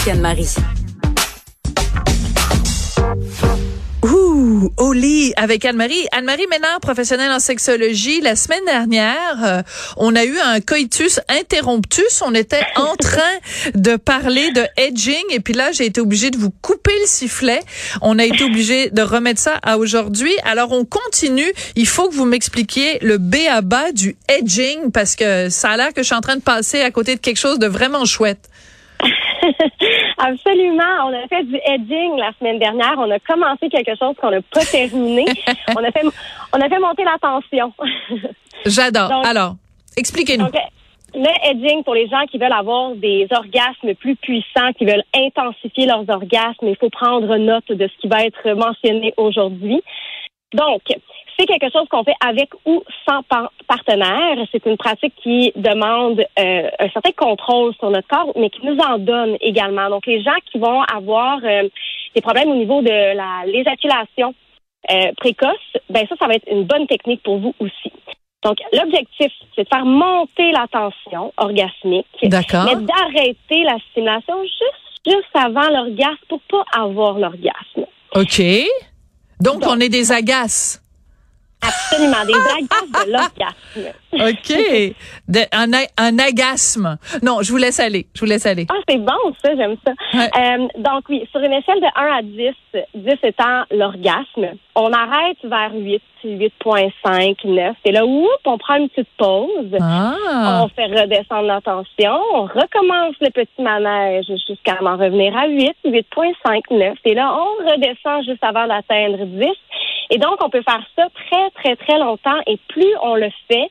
Avec Anne-Marie. Ouh, au lit avec Anne-Marie. Anne-Marie Ménard, professionnelle en sexologie. La semaine dernière, euh, on a eu un coitus interruptus. On était en train de parler de edging et puis là, j'ai été obligée de vous couper le sifflet. On a été obligé de remettre ça à aujourd'hui. Alors, on continue. Il faut que vous m'expliquiez le B à bas du edging parce que ça a l'air que je suis en train de passer à côté de quelque chose de vraiment chouette. Absolument. On a fait du edging la semaine dernière. On a commencé quelque chose qu'on n'a pas terminé. on a fait, on a fait monter la tension. J'adore. Alors, expliquez-nous. Le edging, pour les gens qui veulent avoir des orgasmes plus puissants, qui veulent intensifier leurs orgasmes, il faut prendre note de ce qui va être mentionné aujourd'hui. Donc, c'est quelque chose qu'on fait avec ou sans partenaire. C'est une pratique qui demande euh, un certain contrôle sur notre corps, mais qui nous en donne également. Donc, les gens qui vont avoir euh, des problèmes au niveau de la l'éjaculation euh, précoce, ben ça, ça va être une bonne technique pour vous aussi. Donc, l'objectif, c'est de faire monter la tension orgasmique, mais d'arrêter la stimulation juste, juste avant l'orgasme pour pas avoir l'orgasme. OK. Donc, on est des agaces. Absolument, des agaces de l'orgasme. OK. De, un, un agasme. Non, je vous laisse aller. Je vous laisse aller. Ah, c'est bon, ça, j'aime ça. Euh, donc, oui, sur une échelle de 1 à 10, 10 étant l'orgasme, on arrête vers 8, 8.5, 9. Et là, oups, on prend une petite pause. Ah. On fait redescendre la tension. On recommence le petit manège jusqu'à en revenir à 8, 8.5, 9. Et là, on redescend juste avant d'atteindre 10. Et donc, on peut faire ça très, très, très longtemps. Et plus on le fait,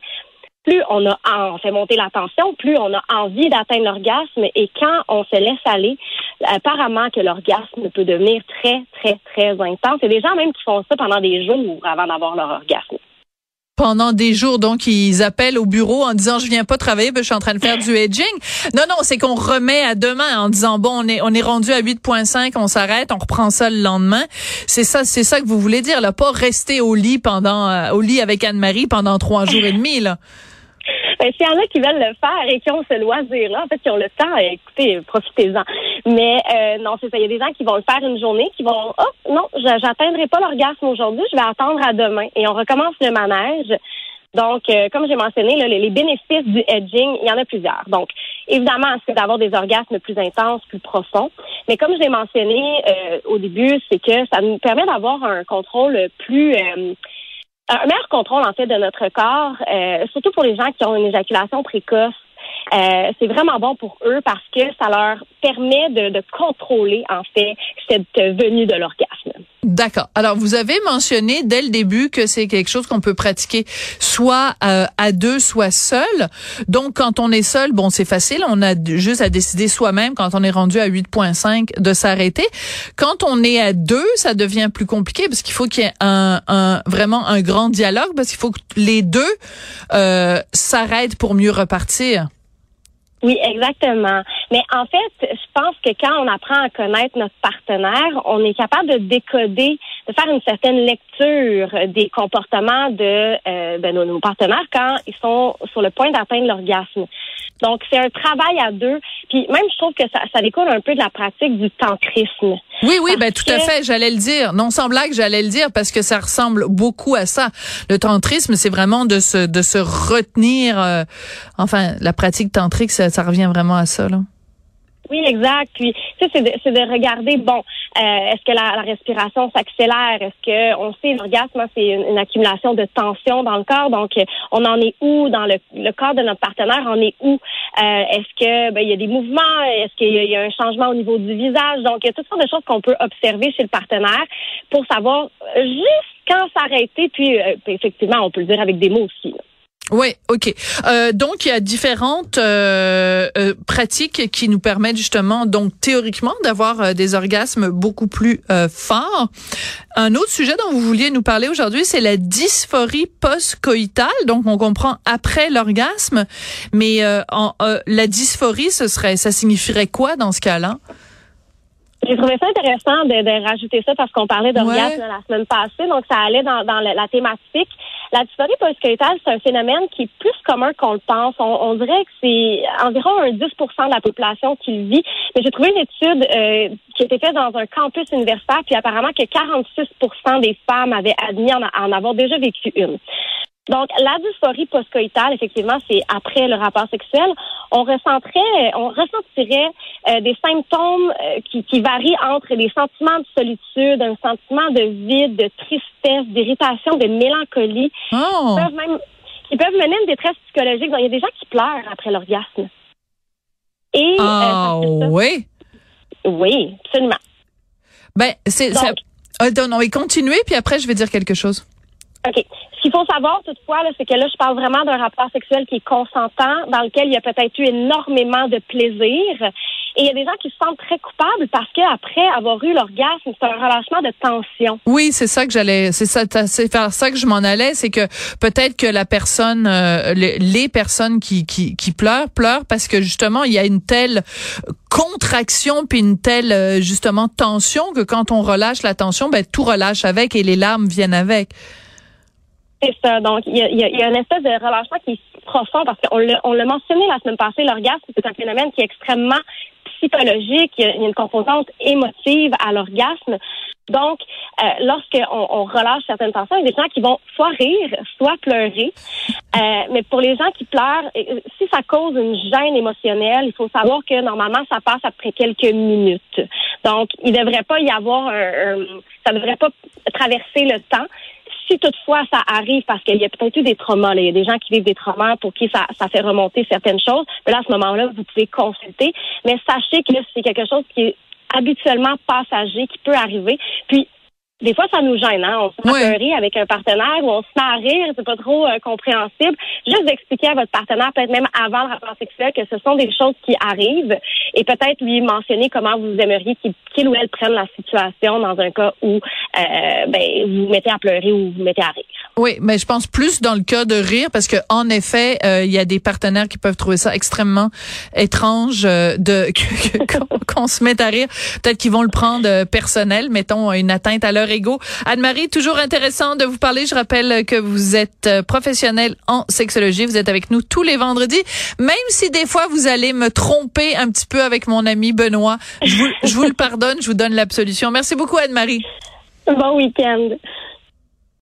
plus on a fait monter la tension, plus on a envie d'atteindre l'orgasme. Et quand on se laisse aller, apparemment que l'orgasme peut devenir très, très, très intense. Il y a des gens même qui font ça pendant des jours avant d'avoir leur orgasme pendant des jours. Donc, ils appellent au bureau en disant, je viens pas travailler, que je suis en train de faire du edging. Non, non, c'est qu'on remet à demain en disant, bon, on est, on est rendu à 8.5, on s'arrête, on reprend ça le lendemain. C'est ça, c'est ça que vous voulez dire, là. Pas rester au lit pendant, euh, au lit avec Anne-Marie pendant trois jours et demi, là. Ben, y en a qui veulent le faire et qui ont ce loisir-là, en fait, qui ont le temps, écoutez, profitez-en. Mais euh, non, c'est ça. Il y a des gens qui vont le faire une journée, qui vont, oh non, j'atteindrai pas l'orgasme aujourd'hui, je vais attendre à demain. Et on recommence le manège. Donc, euh, comme j'ai mentionné, les, bénéfices du edging, il y en a plusieurs. Donc, évidemment, c'est d'avoir des orgasmes plus intenses, plus profonds. Mais comme je l'ai mentionné euh, au début, c'est que ça nous permet d'avoir un contrôle plus un meilleur contrôle en fait de notre corps, euh, surtout pour les gens qui ont une éjaculation précoce. Euh, c'est vraiment bon pour eux parce que ça leur permet de, de contrôler en fait cette venue de l'orgasme. D'accord. Alors, vous avez mentionné dès le début que c'est quelque chose qu'on peut pratiquer soit euh, à deux, soit seul. Donc, quand on est seul, bon, c'est facile. On a juste à décider soi-même, quand on est rendu à 8.5, de s'arrêter. Quand on est à deux, ça devient plus compliqué parce qu'il faut qu'il y ait un, un, vraiment un grand dialogue parce qu'il faut que les deux euh, s'arrêtent pour mieux repartir. Oui, exactement. Mais en fait, je pense que quand on apprend à connaître notre partenaire, on est capable de décoder, de faire une certaine lecture des comportements de, euh, de nos, partenaires quand ils sont sur le point d'atteindre l'orgasme. Donc, c'est un travail à deux. Puis même, je trouve que ça, ça découle un peu de la pratique du tantrisme. Oui, oui, ben tout à fait, j'allais le dire. Non sans blague, j'allais le dire parce que ça ressemble beaucoup à ça. Le tantrisme, c'est vraiment de se de se retenir. Euh, enfin, la pratique tantrique, ça, ça revient vraiment à ça, là. Oui, exact. Puis, ça, c'est de, de, regarder, bon, euh, est-ce que la, la respiration s'accélère? Est-ce que, on sait, l'orgasme, c'est une, accumulation de tension dans le corps. Donc, on en est où dans le, le corps de notre partenaire? On est où? Euh, est-ce que, ben, il y a des mouvements? Est-ce qu'il y, a un changement au niveau du visage? Donc, il y a toutes sortes de choses qu'on peut observer chez le partenaire pour savoir juste quand s'arrêter. Puis, effectivement, on peut le dire avec des mots aussi. Oui, ok. Euh, donc il y a différentes euh, euh, pratiques qui nous permettent justement, donc théoriquement, d'avoir euh, des orgasmes beaucoup plus euh, forts. Un autre sujet dont vous vouliez nous parler aujourd'hui, c'est la dysphorie post-coïtale. Donc on comprend après l'orgasme, mais en, la dysphorie, ce serait, ça signifierait quoi dans ce cas-là? J'ai trouvé ça intéressant de, de rajouter ça parce qu'on parlait d'orgasme la semaine passée, donc ça allait dans, dans la, thématique. La dysphorie post-coïtale, c'est un phénomène qui est plus commun qu'on le pense. On, dirait que c'est environ un 10% de la population qui le vit. Mais j'ai trouvé une étude euh, qui a été faite dans un campus universitaire, puis apparemment que 46% des femmes avaient admis en avoir déjà vécu une. Donc, la dysphorie postcoïtale, effectivement, c'est après le rapport sexuel. On ressentirait, on ressentirait euh, des symptômes euh, qui, qui, varient entre des sentiments de solitude, un sentiment de vide, de tristesse, d'irritation, de mélancolie. Oh. Qui, peuvent même, qui peuvent mener à une détresse psychologique. Donc, il y a des gens qui pleurent après l'orgasme. Et oh, oui? Oui, absolument. Ben, c'est ça. Euh, non, non, et continuez, puis après, je vais dire quelque chose. OK. Ce qu'il faut savoir toutefois, c'est que là, je parle vraiment d'un rapport sexuel qui est consentant, dans lequel il y a peut-être eu énormément de plaisir. Et il y a des gens qui se sentent très coupables parce qu'après avoir eu l'orgasme, c'est un relâchement de tension. Oui, c'est ça que j'allais, c'est ça, c'est ça que je m'en allais, c'est que peut-être que la personne, euh, les, personnes qui, qui, qui pleurent, pleurent parce que justement il y a une telle contraction puis une telle euh, justement tension que quand on relâche la tension, ben tout relâche avec et les larmes viennent avec. C'est ça. Donc, il y a, y a, une espèce de relâchement qui est profond parce qu'on l'a, on l'a mentionné la semaine passée, l'orgasme, c'est un phénomène qui est extrêmement psychologique. Il y a une composante émotive à l'orgasme. Donc, euh, lorsqu'on on relâche certaines tensions, il y a des gens qui vont soit rire, soit pleurer. Euh, mais pour les gens qui pleurent, euh, si ça cause une gêne émotionnelle, il faut savoir que normalement, ça passe après quelques minutes. Donc, il ne devrait pas y avoir un, un ça devrait pas traverser le temps si toutefois ça arrive parce qu'il y a peut-être eu des traumas, il y a des gens qui vivent des traumas pour qui ça, fait remonter certaines choses, là, à ce moment-là, vous pouvez consulter. Mais sachez que c'est quelque chose qui est habituellement passager, qui peut arriver. Puis, des fois, ça nous gêne, hein? On se met avec un partenaire ou on se met à rire, c'est pas trop euh, compréhensible. Juste d'expliquer à votre partenaire, peut-être même avant le rapport sexuel, que ce sont des choses qui arrivent et peut-être lui mentionner comment vous aimeriez qu'il ou elle prenne la situation dans un cas où euh, ben, vous vous mettez à pleurer ou vous vous mettez à rire. Oui, mais je pense plus dans le cas de rire parce que en effet, euh, il y a des partenaires qui peuvent trouver ça extrêmement étrange de qu'on se mette à rire. Peut-être qu'ils vont le prendre personnel, mettons une atteinte à leur Anne-Marie, toujours intéressant de vous parler. Je rappelle que vous êtes euh, professionnelle en sexologie. Vous êtes avec nous tous les vendredis. Même si des fois vous allez me tromper un petit peu avec mon ami Benoît, je vous, je vous le pardonne, je vous donne l'absolution. Merci beaucoup, Anne-Marie. Bon week-end.